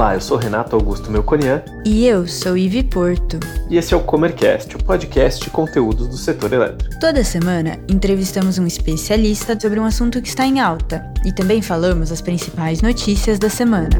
Olá, eu sou Renato Augusto Melconian. E eu sou Ivi Porto. E esse é o Comercast, o podcast de conteúdos do setor elétrico. Toda semana entrevistamos um especialista sobre um assunto que está em alta e também falamos as principais notícias da semana.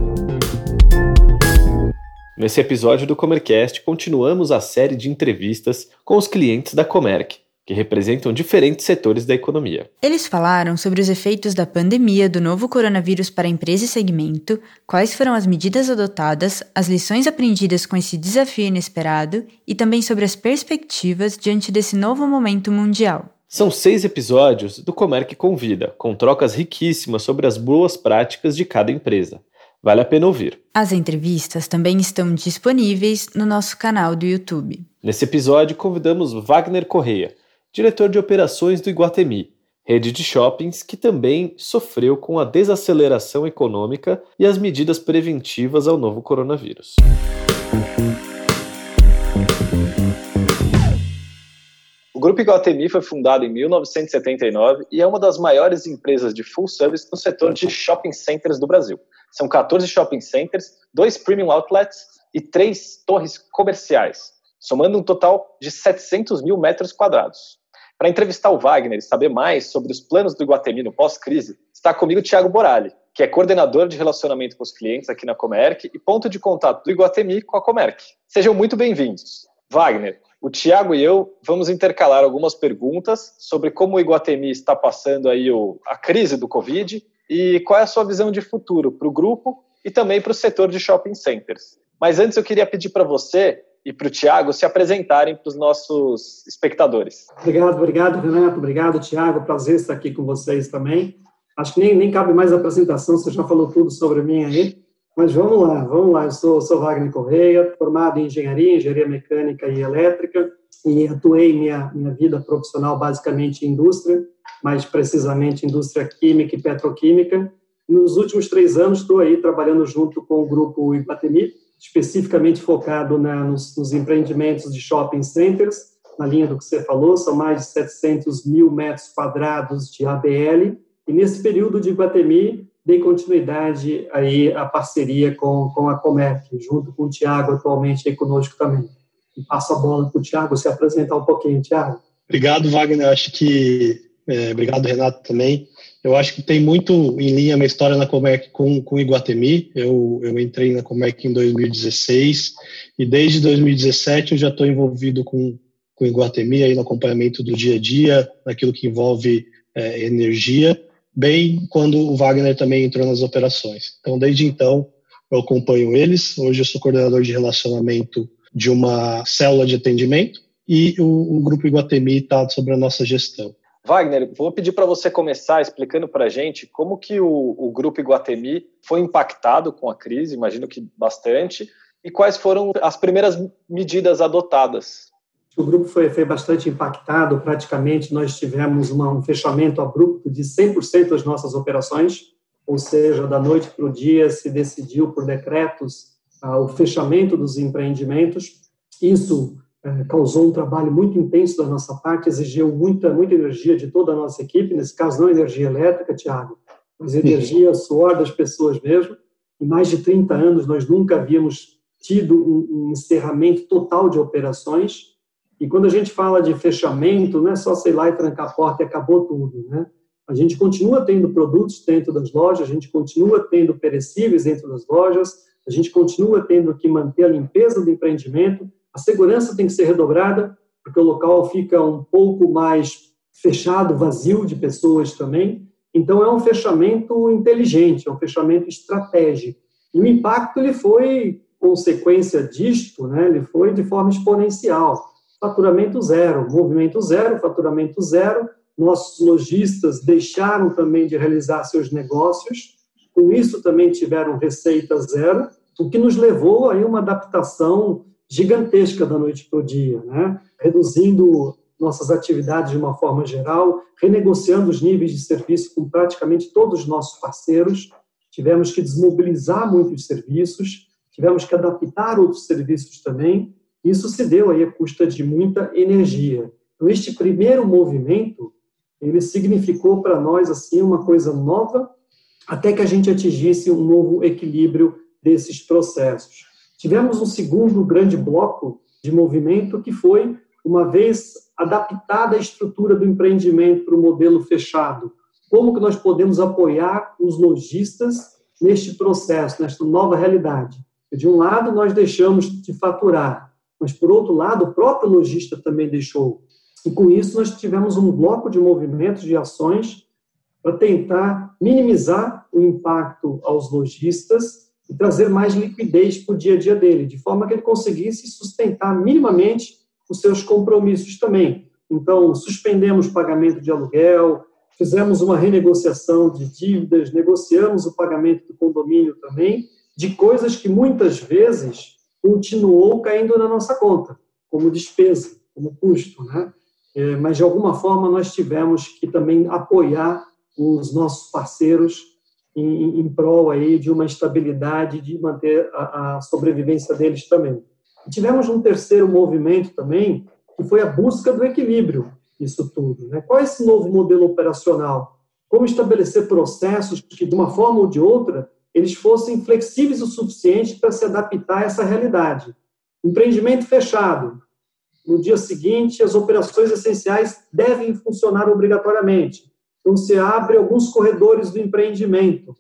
Nesse episódio do Comercast, continuamos a série de entrevistas com os clientes da Comerc, que representam diferentes setores da economia. Eles falaram sobre os efeitos da pandemia do novo coronavírus para a empresa e segmento, quais foram as medidas adotadas, as lições aprendidas com esse desafio inesperado e também sobre as perspectivas diante desse novo momento mundial. São seis episódios do Comerc Convida, com trocas riquíssimas sobre as boas práticas de cada empresa. Vale a pena ouvir. As entrevistas também estão disponíveis no nosso canal do YouTube. Nesse episódio, convidamos Wagner Correia, diretor de operações do Iguatemi, rede de shoppings que também sofreu com a desaceleração econômica e as medidas preventivas ao novo coronavírus. O Grupo Iguatemi foi fundado em 1979 e é uma das maiores empresas de full service no setor de shopping centers do Brasil. São 14 shopping centers, dois premium outlets e três torres comerciais, somando um total de 700 mil metros quadrados. Para entrevistar o Wagner e saber mais sobre os planos do Iguatemi no pós-crise, está comigo o Thiago Borali, que é coordenador de relacionamento com os clientes aqui na Comerc e ponto de contato do Iguatemi com a Comerc. Sejam muito bem-vindos. Wagner, o Thiago e eu vamos intercalar algumas perguntas sobre como o Iguatemi está passando aí o, a crise do Covid e qual é a sua visão de futuro para o grupo e também para o setor de shopping centers. Mas antes eu queria pedir para você e para o Tiago se apresentarem para os nossos espectadores. Obrigado, obrigado, Renato. Obrigado, Tiago. Prazer estar aqui com vocês também. Acho que nem, nem cabe mais a apresentação, você já falou tudo sobre mim aí. Mas vamos lá, vamos lá. Eu sou, sou Wagner Correia, formado em engenharia, engenharia mecânica e elétrica, e atuei minha, minha vida profissional basicamente em indústria, mais precisamente indústria química e petroquímica. Nos últimos três anos estou aí trabalhando junto com o grupo Iguatemi, especificamente focado na, nos, nos, empreendimentos de shopping centers, na linha do que você falou, são mais de 700 mil metros quadrados de ABL, e nesse período de Guatemi, dei continuidade aí à parceria com, com a Comerc, junto com o Tiago, atualmente aí conosco também. E passo a bola para o Tiago se apresentar um pouquinho, Tiago. Obrigado, Wagner. Acho que. É, obrigado, Renato, também. Eu acho que tem muito em linha a minha história na Comerc com, com Iguatemi. Eu, eu entrei na Comerc em 2016 e desde 2017 eu já estou envolvido com, com Iguatemi aí no acompanhamento do dia a dia, naquilo que envolve é, energia, bem quando o Wagner também entrou nas operações. Então, desde então, eu acompanho eles. Hoje eu sou coordenador de relacionamento de uma célula de atendimento e o, o Grupo Iguatemi está sobre a nossa gestão. Wagner, vou pedir para você começar explicando para a gente como que o, o Grupo Iguatemi foi impactado com a crise, imagino que bastante, e quais foram as primeiras medidas adotadas. O grupo foi, foi bastante impactado, praticamente nós tivemos uma, um fechamento abrupto de 100% das nossas operações, ou seja, da noite para o dia se decidiu por decretos ah, o fechamento dos empreendimentos. Isso causou um trabalho muito intenso da nossa parte, exigiu muita, muita energia de toda a nossa equipe, nesse caso não energia elétrica, Tiago, mas energia, suor das pessoas mesmo. Em mais de 30 anos, nós nunca havíamos tido um, um encerramento total de operações, e quando a gente fala de fechamento, não é só sei lá e trancar a porta e acabou tudo, né? A gente continua tendo produtos dentro das lojas, a gente continua tendo perecíveis dentro das lojas, a gente continua tendo que manter a limpeza do empreendimento, a segurança tem que ser redobrada, porque o local fica um pouco mais fechado, vazio de pessoas também. Então, é um fechamento inteligente, é um fechamento estratégico. E o impacto ele foi consequência disto, né? ele foi de forma exponencial. Faturamento zero, movimento zero, faturamento zero. Nossos lojistas deixaram também de realizar seus negócios, com isso também tiveram receita zero, o que nos levou a uma adaptação gigantesca da noite para o dia, né? reduzindo nossas atividades de uma forma geral, renegociando os níveis de serviço com praticamente todos os nossos parceiros, tivemos que desmobilizar muitos serviços, tivemos que adaptar outros serviços também, isso se deu aí a custa de muita energia. Então, este primeiro movimento, ele significou para nós, assim, uma coisa nova, até que a gente atingisse um novo equilíbrio desses processos. Tivemos um segundo grande bloco de movimento que foi, uma vez adaptada a estrutura do empreendimento para o modelo fechado, como que nós podemos apoiar os lojistas neste processo, nesta nova realidade. De um lado, nós deixamos de faturar, mas, por outro lado, o próprio lojista também deixou. E com isso, nós tivemos um bloco de movimentos, de ações, para tentar minimizar o impacto aos lojistas e trazer mais liquidez para o dia a dia dele, de forma que ele conseguisse sustentar minimamente os seus compromissos também. Então, suspendemos o pagamento de aluguel, fizemos uma renegociação de dívidas, negociamos o pagamento do condomínio também, de coisas que muitas vezes continuou caindo na nossa conta, como despesa, como custo, né? É, mas de alguma forma nós tivemos que também apoiar os nossos parceiros em, em prol aí de uma estabilidade, de manter a, a sobrevivência deles também. E tivemos um terceiro movimento também, que foi a busca do equilíbrio isso tudo. Né? Qual é esse novo modelo operacional? Como estabelecer processos que, de uma forma ou de outra, eles fossem flexíveis o suficiente para se adaptar a essa realidade. Empreendimento fechado. No dia seguinte, as operações essenciais devem funcionar obrigatoriamente. Então, você abre alguns corredores do empreendimento.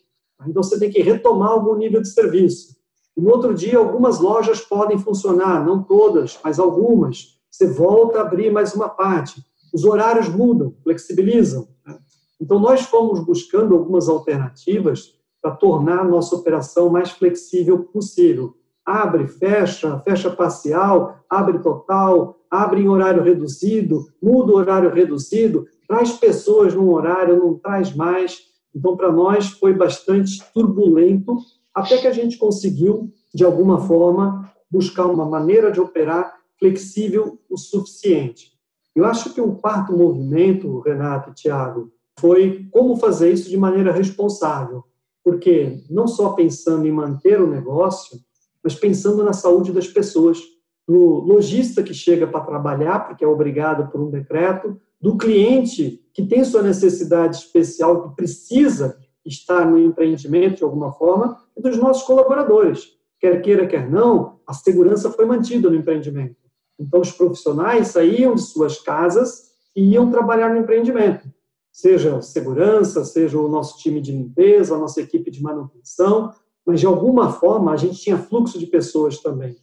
Então, você tem que retomar algum nível de serviço. No outro dia, algumas lojas podem funcionar, não todas, mas algumas. Você volta a abrir mais uma parte os horários mudam, flexibilizam. Né? Então, nós fomos buscando algumas alternativas para tornar a nossa operação mais flexível possível. Abre, fecha, fecha parcial, abre total, abre em horário reduzido, muda o horário reduzido, traz pessoas num horário, não traz mais. Então, para nós foi bastante turbulento, até que a gente conseguiu, de alguma forma, buscar uma maneira de operar flexível o suficiente. Eu acho que o quarto movimento, Renato e Tiago, foi como fazer isso de maneira responsável. Porque não só pensando em manter o negócio, mas pensando na saúde das pessoas, do lojista que chega para trabalhar, porque é obrigado por um decreto, do cliente que tem sua necessidade especial, que precisa estar no empreendimento de alguma forma, e dos nossos colaboradores. Quer queira, quer não, a segurança foi mantida no empreendimento. Então, os profissionais saíam de suas casas e iam trabalhar no empreendimento, seja segurança, seja o nosso time de limpeza, a nossa equipe de manutenção, mas de alguma forma a gente tinha fluxo de pessoas também.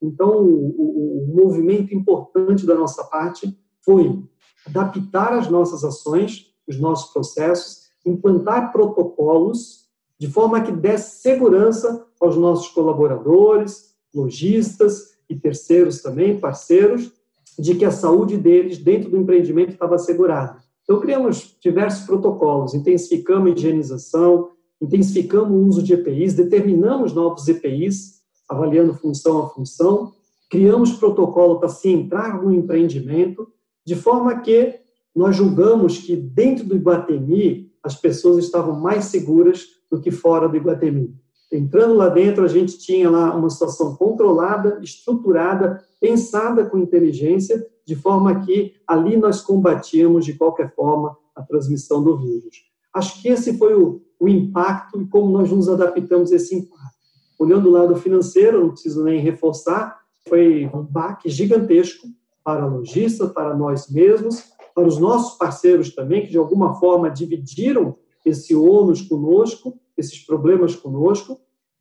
Então, o, o, o movimento importante da nossa parte foi adaptar as nossas ações, os nossos processos, implantar protocolos de forma que desse segurança aos nossos colaboradores, lojistas e terceiros também, parceiros, de que a saúde deles dentro do empreendimento estava assegurada. Então, criamos diversos protocolos, intensificamos a higienização, intensificamos o uso de EPIs, determinamos novos EPIs, avaliando função a função, criamos protocolo para se entrar no empreendimento, de forma que nós julgamos que dentro do Iguatemi as pessoas estavam mais seguras do que fora do Iguatemi. Entrando lá dentro, a gente tinha lá uma situação controlada, estruturada, pensada com inteligência, de forma que ali nós combatíamos, de qualquer forma, a transmissão do vírus. Acho que esse foi o, o impacto e como nós nos adaptamos a esse impacto. Olhando o lado financeiro, não preciso nem reforçar, foi um baque gigantesco para lojistas, para nós mesmos, para os nossos parceiros também, que de alguma forma dividiram esse ônus conosco, esses problemas conosco.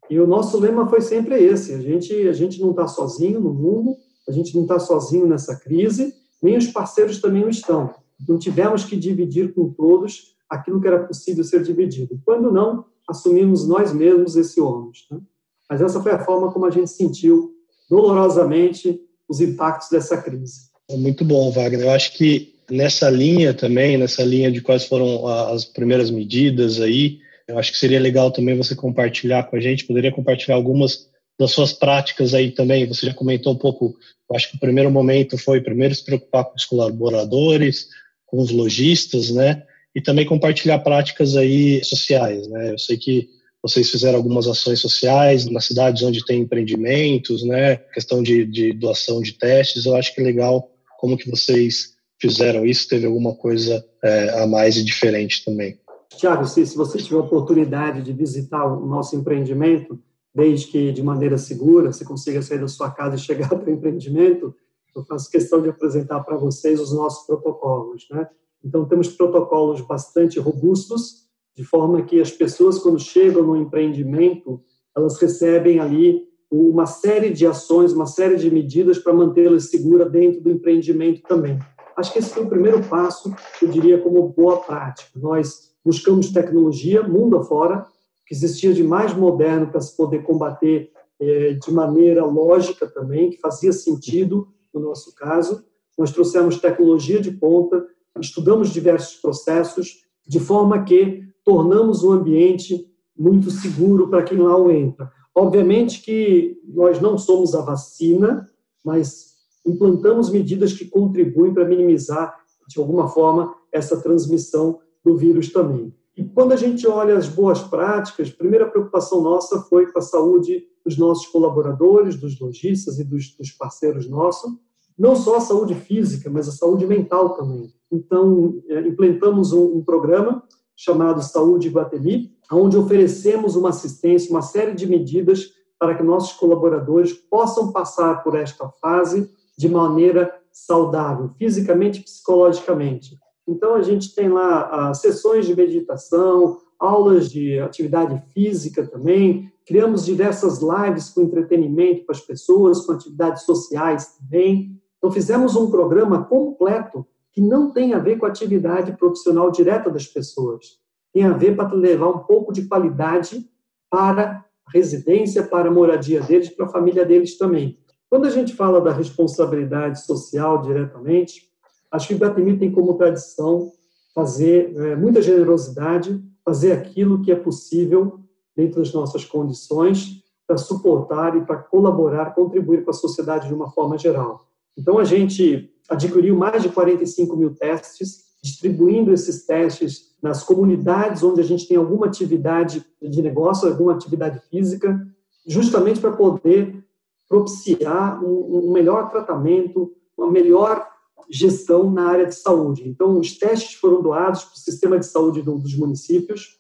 E o nosso lema foi sempre esse: a gente, a gente não está sozinho no mundo, a gente não está sozinho nessa crise, nem os parceiros também não estão. Não tivemos que dividir com todos aquilo que era possível ser dividido. Quando não, assumimos nós mesmos esse ônus. Né? Mas essa foi a forma como a gente sentiu dolorosamente os impactos dessa crise. Muito bom, Wagner. Eu acho que nessa linha também, nessa linha de quais foram as primeiras medidas aí, eu acho que seria legal também você compartilhar com a gente, poderia compartilhar algumas das suas práticas aí também. Você já comentou um pouco, eu acho que o primeiro momento foi primeiro se preocupar com os colaboradores, com os lojistas, né? E também compartilhar práticas aí sociais, né? Eu sei que vocês fizeram algumas ações sociais nas cidades onde tem empreendimentos, né? Questão de, de doação de testes, eu acho que é legal como que vocês fizeram isso, teve alguma coisa é, a mais e diferente também. Tiago, se, se você tiver oportunidade de visitar o nosso empreendimento, desde que de maneira segura você consiga sair da sua casa e chegar ao empreendimento, eu faço questão de apresentar para vocês os nossos protocolos, né? Então temos protocolos bastante robustos, de forma que as pessoas quando chegam no empreendimento, elas recebem ali uma série de ações, uma série de medidas para mantê-las seguras dentro do empreendimento também. Acho que esse foi o primeiro passo, eu diria, como boa prática. Nós buscamos tecnologia, mundo afora, que existia de mais moderno para se poder combater eh, de maneira lógica também, que fazia sentido no nosso caso. Nós trouxemos tecnologia de ponta, estudamos diversos processos, de forma que tornamos o ambiente muito seguro para quem lá entra. Obviamente que nós não somos a vacina, mas implantamos medidas que contribuem para minimizar, de alguma forma, essa transmissão do vírus também. E quando a gente olha as boas práticas, a primeira preocupação nossa foi com a saúde dos nossos colaboradores, dos lojistas e dos, dos parceiros nossos, não só a saúde física, mas a saúde mental também. Então, é, implementamos um, um programa chamado Saúde Guatemi, onde oferecemos uma assistência, uma série de medidas para que nossos colaboradores possam passar por esta fase de maneira saudável, fisicamente e psicologicamente. Então, a gente tem lá ah, sessões de meditação, aulas de atividade física também, criamos diversas lives com entretenimento para as pessoas, com atividades sociais também. Então, fizemos um programa completo que não tem a ver com a atividade profissional direta das pessoas. Tem a ver para levar um pouco de qualidade para a residência, para a moradia deles, para a família deles também. Quando a gente fala da responsabilidade social diretamente, acho que o Iguatemi tem como tradição fazer é, muita generosidade, fazer aquilo que é possível dentro das nossas condições para suportar e para colaborar, contribuir com a sociedade de uma forma geral. Então, a gente adquiriu mais de 45 mil testes, distribuindo esses testes nas comunidades onde a gente tem alguma atividade de negócio, alguma atividade física, justamente para poder propiciar um, melhor tratamento, uma melhor gestão na área de saúde. Então, os testes foram doados para o sistema de saúde dos municípios,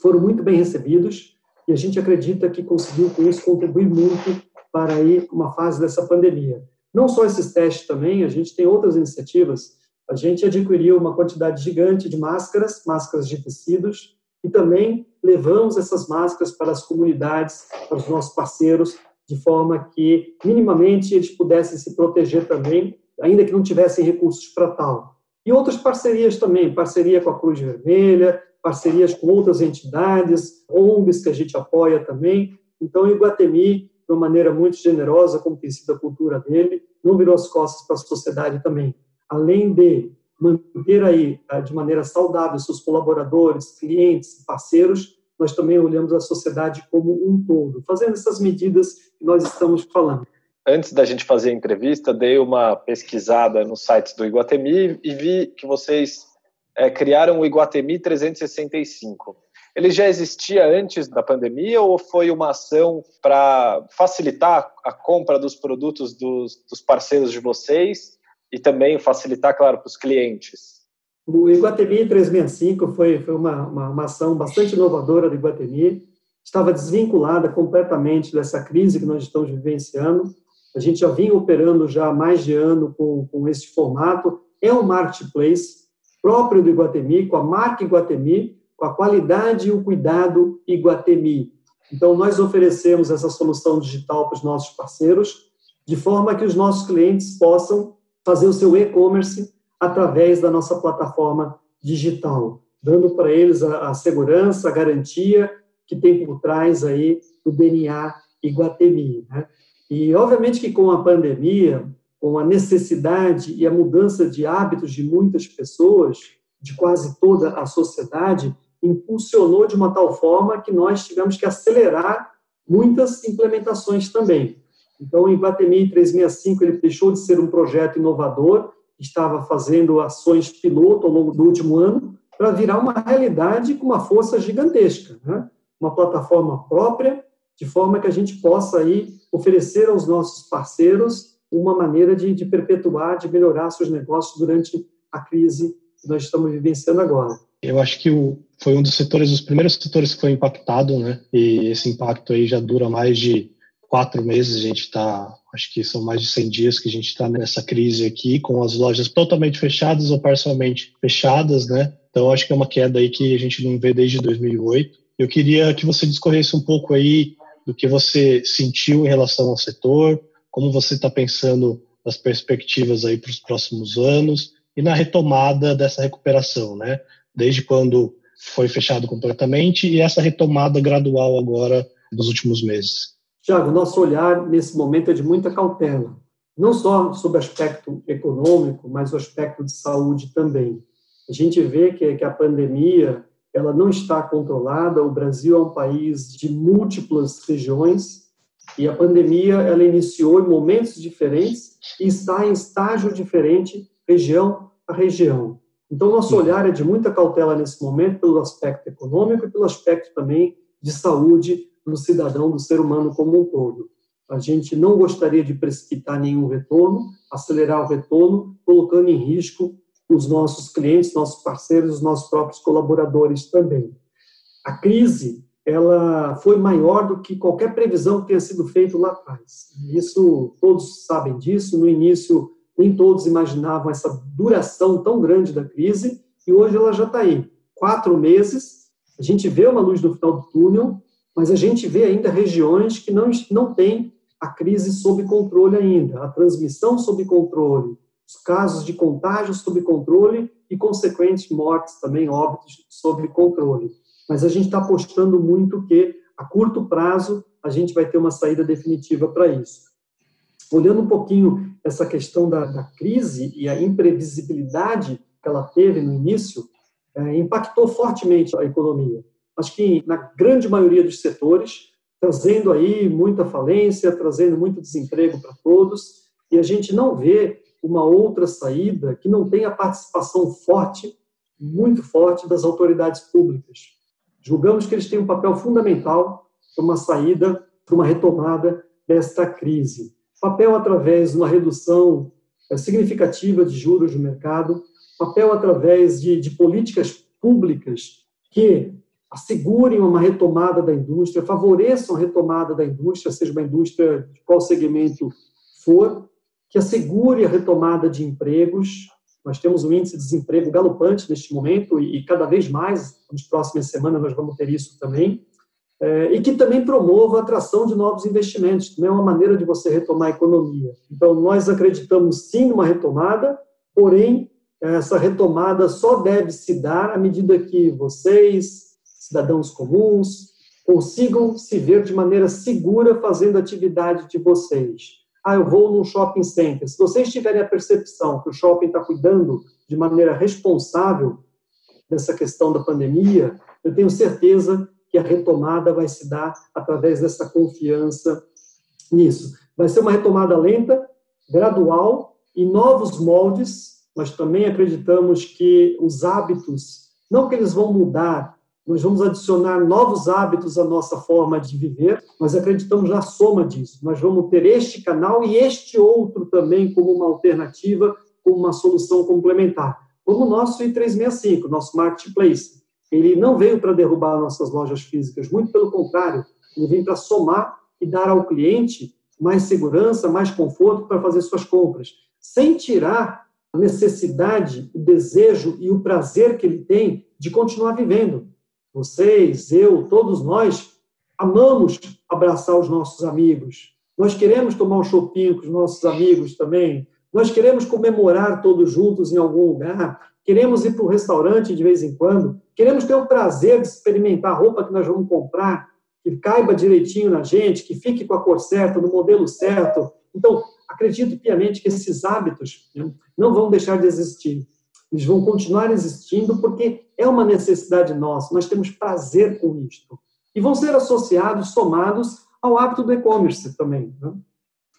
foram muito bem recebidos, e a gente acredita que conseguiu, com isso, contribuir muito para ir uma fase dessa pandemia. Não só esses testes também, a gente tem outras iniciativas. A gente adquiriu uma quantidade gigante de máscaras, máscaras de tecidos, e também levamos essas máscaras para as comunidades, para os nossos parceiros, de forma que minimamente eles pudessem se proteger também, ainda que não tivessem recursos para tal. E outras parcerias também, parceria com a Cruz Vermelha, parcerias com outras entidades, ONGs que a gente apoia também. Então, o Iguatemi de uma maneira muito generosa, como tem sido a cultura dele, não virou as costas para a sociedade também. Além de manter aí eh, de maneira saudável seus colaboradores, clientes, parceiros, nós também olhamos a sociedade como um todo, fazendo essas medidas que nós estamos falando. Antes da gente fazer a entrevista, dei uma pesquisada nos sites do Iguatemi e vi que vocês é, criaram o Iguatemi 365. Ele já existia antes da pandemia ou foi uma ação para facilitar a compra dos produtos dos, dos, parceiros de vocês e também facilitar, claro, para os clientes? O Iguatemi 365 foi, foi uma, uma, uma ação bastante inovadora do Iguatemi, estava desvinculada completamente dessa crise que nós estamos vivenciando. A gente já vinha operando já há mais de ano com, com esse formato. É um marketplace próprio do Iguatemi, com a marca Iguatemi, com a qualidade e o cuidado Iguatemi. Então, nós oferecemos essa solução digital para os nossos parceiros, de forma que os nossos clientes possam fazer o seu e-commerce através da nossa plataforma digital, dando para eles a, a, segurança, a garantia que tem por trás aí o DNA Iguatemi. Né? E, obviamente, que com a pandemia, com a necessidade e a mudança de hábitos de muitas pessoas, de quase toda a sociedade, impulsionou de uma tal forma que nós tivemos que acelerar muitas implementações também. Então, o Iguatemi 365 ele deixou de ser um projeto inovador, estava fazendo ações piloto ao longo do último ano, para virar uma realidade com uma força gigantesca, né? uma plataforma própria, de forma que a gente possa aí oferecer aos nossos parceiros uma maneira de, de perpetuar, de melhorar seus negócios durante a crise que nós estamos vivenciando agora. Eu acho que o foi um dos setores, os primeiros setores que foi impactado, né? E esse impacto aí já dura mais de quatro meses. A gente está, acho que são mais de 100 dias que a gente está nessa crise aqui, com as lojas totalmente fechadas ou parcialmente fechadas, né? Então, acho que é uma queda aí que a gente não vê desde 2008. Eu queria que você discorresse um pouco aí do que você sentiu em relação ao setor, como você está pensando nas perspectivas aí para os próximos anos e na retomada dessa recuperação, né? Desde quando foi fechado completamente e essa retomada gradual agora nos últimos meses. Tiago, nosso olhar nesse momento é de muita cautela, não só sobre o aspecto econômico, mas o aspecto de saúde também. A gente vê que, que a pandemia ela não está controlada. O Brasil é um país de múltiplas regiões e a pandemia ela iniciou em momentos diferentes e está em estágio diferente, região a região. Então, nosso olhar é de muita cautela nesse momento pelo aspecto econômico e pelo aspecto também de saúde do cidadão, do ser humano como um todo. A gente não gostaria de precipitar nenhum retorno, acelerar o retorno, colocando em risco os nossos clientes, nossos parceiros, os nossos próprios colaboradores também. A crise ela foi maior do que qualquer previsão que tenha sido feita lá atrás. Isso todos sabem disso. No início nem todos imaginavam essa duração tão grande da crise e hoje ela já está aí. Quatro meses, a gente vê uma luz no final do túnel, mas a gente vê ainda regiões que não não têm a crise sob controle ainda, a transmissão sob controle, os casos de contágio sob controle e consequentes mortes também, óbitos sob controle. Mas a gente está apostando muito que, a curto prazo, a gente vai ter uma saída definitiva para isso. Olhando um pouquinho essa questão da, da, crise e a imprevisibilidade que ela teve no início, é, impactou fortemente a economia. Acho que na grande maioria dos setores, trazendo aí muita falência, trazendo muito desemprego para todos, e a gente não vê uma outra saída que não tenha participação forte, muito forte, das autoridades públicas. Julgamos que eles têm um papel fundamental para uma saída, para uma retomada desta crise. Papel através de uma redução eh, significativa de juros no mercado, papel através de, de políticas públicas que assegurem uma retomada da indústria, favoreçam a retomada da indústria, seja uma indústria de qual segmento for, que assegure a retomada de empregos. Nós temos um índice de desemprego galopante neste momento e, cada vez mais, nas próximas semanas, nós vamos ter isso também. É, e que também promova a atração de novos investimentos. Também é uma maneira de você retomar a economia. Então, nós acreditamos sim numa retomada, porém, essa retomada só deve se dar à medida que vocês, cidadãos comuns, consigam se ver de maneira segura fazendo a atividade de vocês ah, eu vou num shopping center. Se vocês tiverem a percepção que o shopping está cuidando de maneira responsável dessa questão da pandemia, eu tenho certeza que a retomada vai se dar através dessa confiança nisso. Vai ser uma retomada lenta, gradual, em novos moldes. Nós também acreditamos que os hábitos, não que eles vão mudar, nós vamos adicionar novos hábitos à nossa forma de viver, nós acreditamos na soma disso. Nós vamos ter este canal e este outro também como uma alternativa, como uma solução complementar. Como o nosso I365, nosso marketplace. Ele não veio para derrubar nossas lojas físicas, muito pelo contrário, ele vem para somar e dar ao cliente mais segurança, mais conforto para fazer suas compras, sem tirar a necessidade, o desejo e o prazer que ele tem de continuar vivendo vocês, eu, todos nós, amamos abraçar os nossos amigos. Nós queremos tomar um chopinho com os nossos amigos também. Nós queremos comemorar todos juntos em algum lugar. Queremos ir para o restaurante de vez em quando. Queremos ter o prazer de experimentar a roupa que nós vamos comprar, que caiba direitinho na gente, que fique com a cor certa, no modelo certo. Então, acredito piamente que esses hábitos né, não vão deixar de existir. Eles vão continuar existindo porque é uma necessidade nossa, nós temos prazer com isto. E vão ser associados, somados ao hábito do e-commerce também. Né?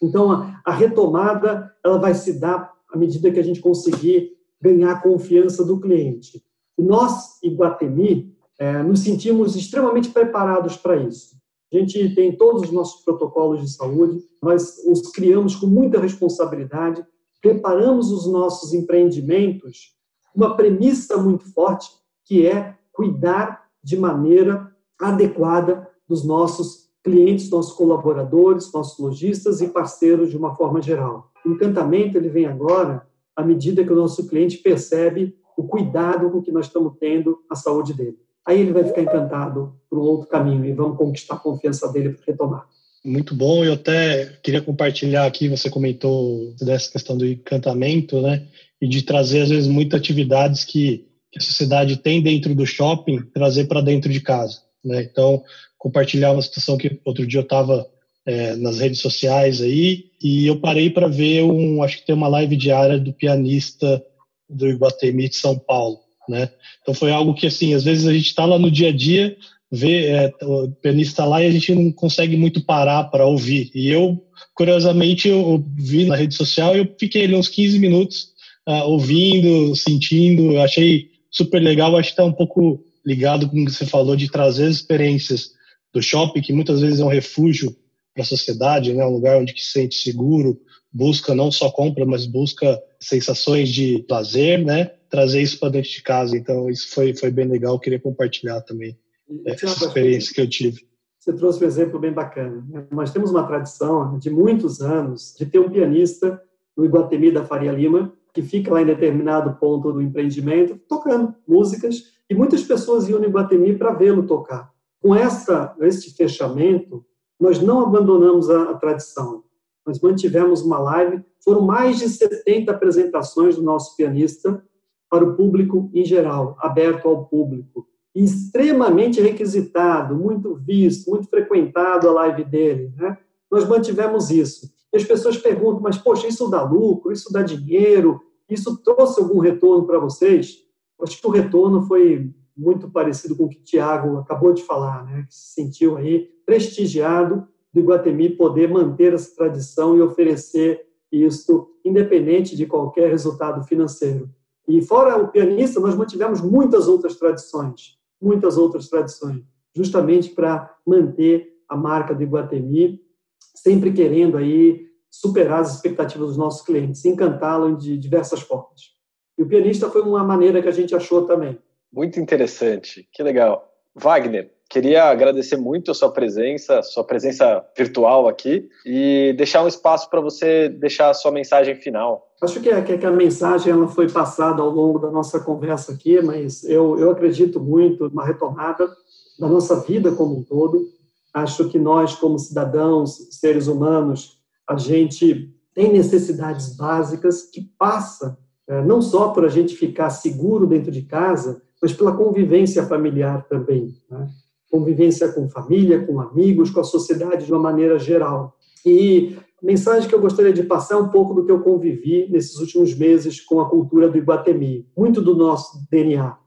Então, a, retomada ela vai se dar à medida que a gente conseguir ganhar a confiança do cliente. Nós, Iguatemi, é, nos sentimos extremamente preparados para isso. A gente tem todos os nossos protocolos de saúde, nós os criamos com muita responsabilidade, preparamos os nossos empreendimentos uma premissa muito forte, que é cuidar de maneira adequada dos nossos clientes, nossos colaboradores, nossos lojistas e parceiros de uma forma geral. O encantamento ele vem agora à medida que o nosso cliente percebe o cuidado com que nós estamos tendo a saúde dele. Aí ele vai ficar encantado por um outro caminho e vamos conquistar a confiança dele para retomar. Muito bom, eu até queria compartilhar aqui, você comentou dessa questão do encantamento, né? E de trazer, às vezes, muitas atividades que, que a sociedade tem dentro do shopping, trazer para dentro de casa, né? Então, compartilhar uma situação que outro dia eu estava é, nas redes sociais aí e eu parei para ver um, acho que tem uma live diária do pianista do Iguatemi de São Paulo, né? Então foi algo que assim, às vezes a gente está lá no dia a dia, vê é, o pianista lá e a gente não consegue muito parar para ouvir. E eu, curiosamente, eu vi na rede social e eu fiquei ali uns 15 minutos uh, ouvindo, sentindo, eu achei super legal, acho que está um pouco ligado com o que você falou de trazer as experiências do shopping, que muitas vezes é um refúgio para a sociedade, né? um lugar onde se sente seguro, busca não só compra, mas busca sensações de prazer, né? Trazer isso para dentro de casa. Então, isso foi, foi bem legal. queria compartilhar também e, essa experiência que eu tive. Você trouxe um exemplo bem bacana. Né? Nós temos uma tradição de muitos anos de ter um pianista no Iguatemi da Faria Lima, que fica lá em determinado ponto do empreendimento, tocando músicas, e muitas pessoas iam no Iguatemi para vê-lo tocar. Com essa, esse fechamento, nós não abandonamos a, a tradição. Nós mantivemos uma live, foram mais de 70 apresentações do nosso pianista para o público em geral, aberto ao público. Extremamente requisitado, muito visto, muito frequentado a live dele. Né? Nós mantivemos isso. E as pessoas perguntam, mas, poxa, isso dá lucro, isso dá dinheiro, isso trouxe algum retorno para vocês? Acho que o retorno foi muito parecido com o que o Tiago acabou de falar, né? que se sentiu aí prestigiado do Iguatemi poder manter essa tradição e oferecer isso independente de qualquer resultado financeiro. E fora o pianista, nós mantivemos muitas outras tradições, muitas outras tradições, justamente para manter a marca do Iguatemi, sempre querendo aí superar as expectativas dos nossos clientes, encantá-los de diversas formas. E o pianista foi uma maneira que a gente achou também. Muito interessante, que legal. Wagner, Queria agradecer muito a sua presença, sua presença virtual aqui e deixar um espaço para você deixar a sua mensagem final. Acho que a, que a mensagem ela foi passada ao longo da nossa conversa aqui, mas eu, eu acredito muito numa retomada da nossa vida como um todo. Acho que nós, como cidadãos, seres humanos, a gente tem necessidades básicas que passa é, não só por a gente ficar seguro dentro de casa, mas pela convivência familiar também. Né? Convivência com família, com amigos, com a sociedade de uma maneira geral. E a mensagem que eu gostaria de passar é um pouco do que eu convivi nesses últimos meses com a cultura do Iguatemi, muito do nosso DNA.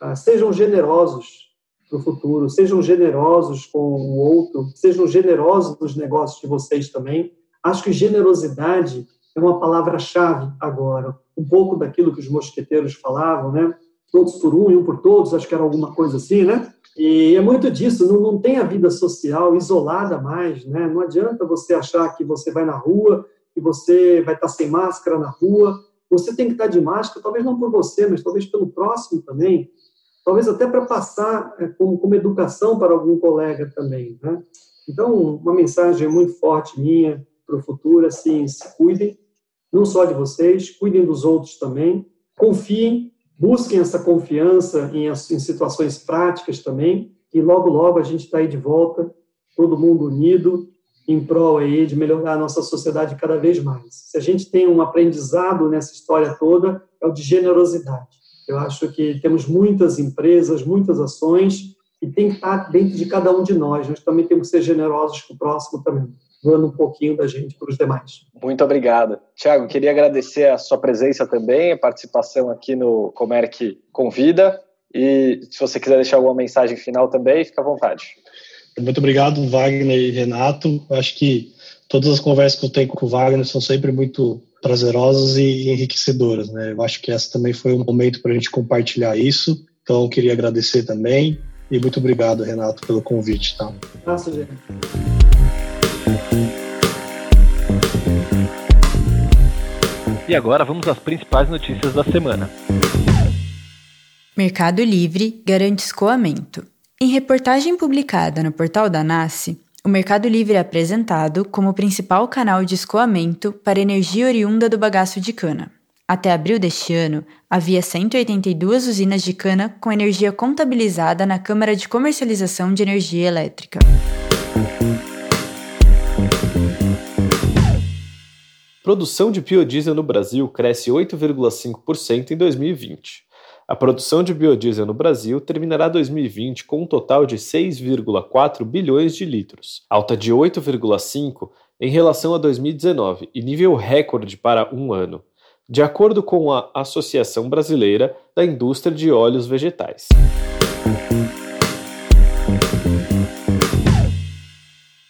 Ah, sejam generosos para o futuro, sejam generosos com o outro, sejam generosos nos negócios de vocês também. Acho que generosidade é uma palavra-chave agora, um pouco daquilo que os mosqueteiros falavam, né? Todos por um e um por todos, acho que era alguma coisa assim, né? E é muito disso, não, não tem a vida social isolada mais, né? Não adianta você achar que você vai na rua, que você vai estar sem máscara na rua. Você tem que estar de máscara, talvez não por você, mas talvez pelo próximo também. Talvez até para passar é, como, como educação para algum colega também, né? Então, uma mensagem muito forte minha para o futuro, assim, se cuidem, não só de vocês, cuidem dos outros também, confiem busquem essa confiança em, em situações práticas também, e logo, logo a gente está aí de volta, todo mundo unido, em prol aí de melhorar a nossa sociedade cada vez mais. Se a gente tem um aprendizado nessa história toda, é o de generosidade. Eu acho que temos muitas empresas, muitas ações, e tem que estar dentro de cada um de nós. Nós também temos que ser generosos com o próximo também doando um pouquinho da gente para os demais. Muito obrigado. Tiago, queria agradecer a sua presença também, a participação aqui no Comerc Convida. E se você quiser deixar alguma mensagem final também, fica à vontade. Muito obrigado, Wagner e Renato. Acho que todas as conversas que eu tenho com o Wagner são sempre muito prazerosas e enriquecedoras. Né? Eu acho que essa também foi um momento para a gente compartilhar isso. Então, eu queria agradecer também. E muito obrigado, Renato, pelo convite. Tá? Nossa, gente. E agora vamos às principais notícias da semana. Mercado Livre garante escoamento. Em reportagem publicada no portal da NASCE, o Mercado Livre é apresentado como o principal canal de escoamento para energia oriunda do bagaço de cana. Até abril deste ano, havia 182 usinas de cana com energia contabilizada na Câmara de Comercialização de Energia Elétrica. Produção de biodiesel no Brasil cresce 8,5% em 2020. A produção de biodiesel no Brasil terminará 2020 com um total de 6,4 bilhões de litros, alta de 8,5 em relação a 2019 e nível recorde para um ano de acordo com a Associação Brasileira da Indústria de Óleos Vegetais.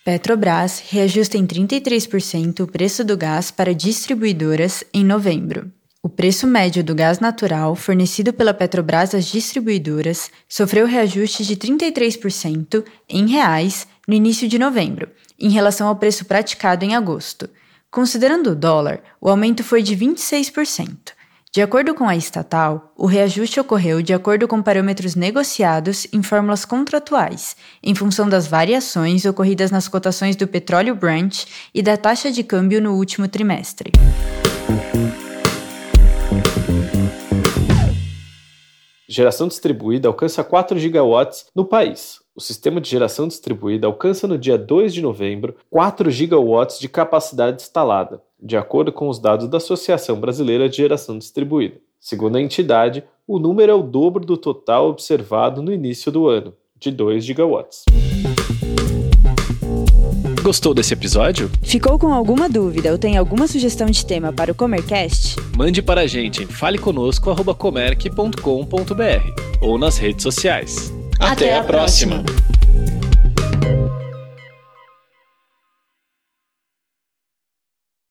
Petrobras reajusta em 33% o preço do gás para distribuidoras em novembro. O preço médio do gás natural fornecido pela Petrobras às distribuidoras sofreu reajuste de 33% em reais no início de novembro, em relação ao preço praticado em agosto. Considerando o dólar, o aumento foi de 26%. De acordo com a estatal, o reajuste ocorreu de acordo com parâmetros negociados em fórmulas contratuais, em função das variações ocorridas nas cotações do petróleo Brent e da taxa de câmbio no último trimestre. Geração distribuída alcança 4 gigawatts no país, o sistema de geração distribuída alcança no dia 2 de novembro 4 gigawatts de capacidade instalada, de acordo com os dados da Associação Brasileira de Geração Distribuída. Segundo a entidade, o número é o dobro do total observado no início do ano, de 2 gigawatts. Gostou desse episódio? Ficou com alguma dúvida ou tem alguma sugestão de tema para o Comercast? Mande para a gente em faleconosco.comerc.com.br ou nas redes sociais. Até, Até a próxima. próxima.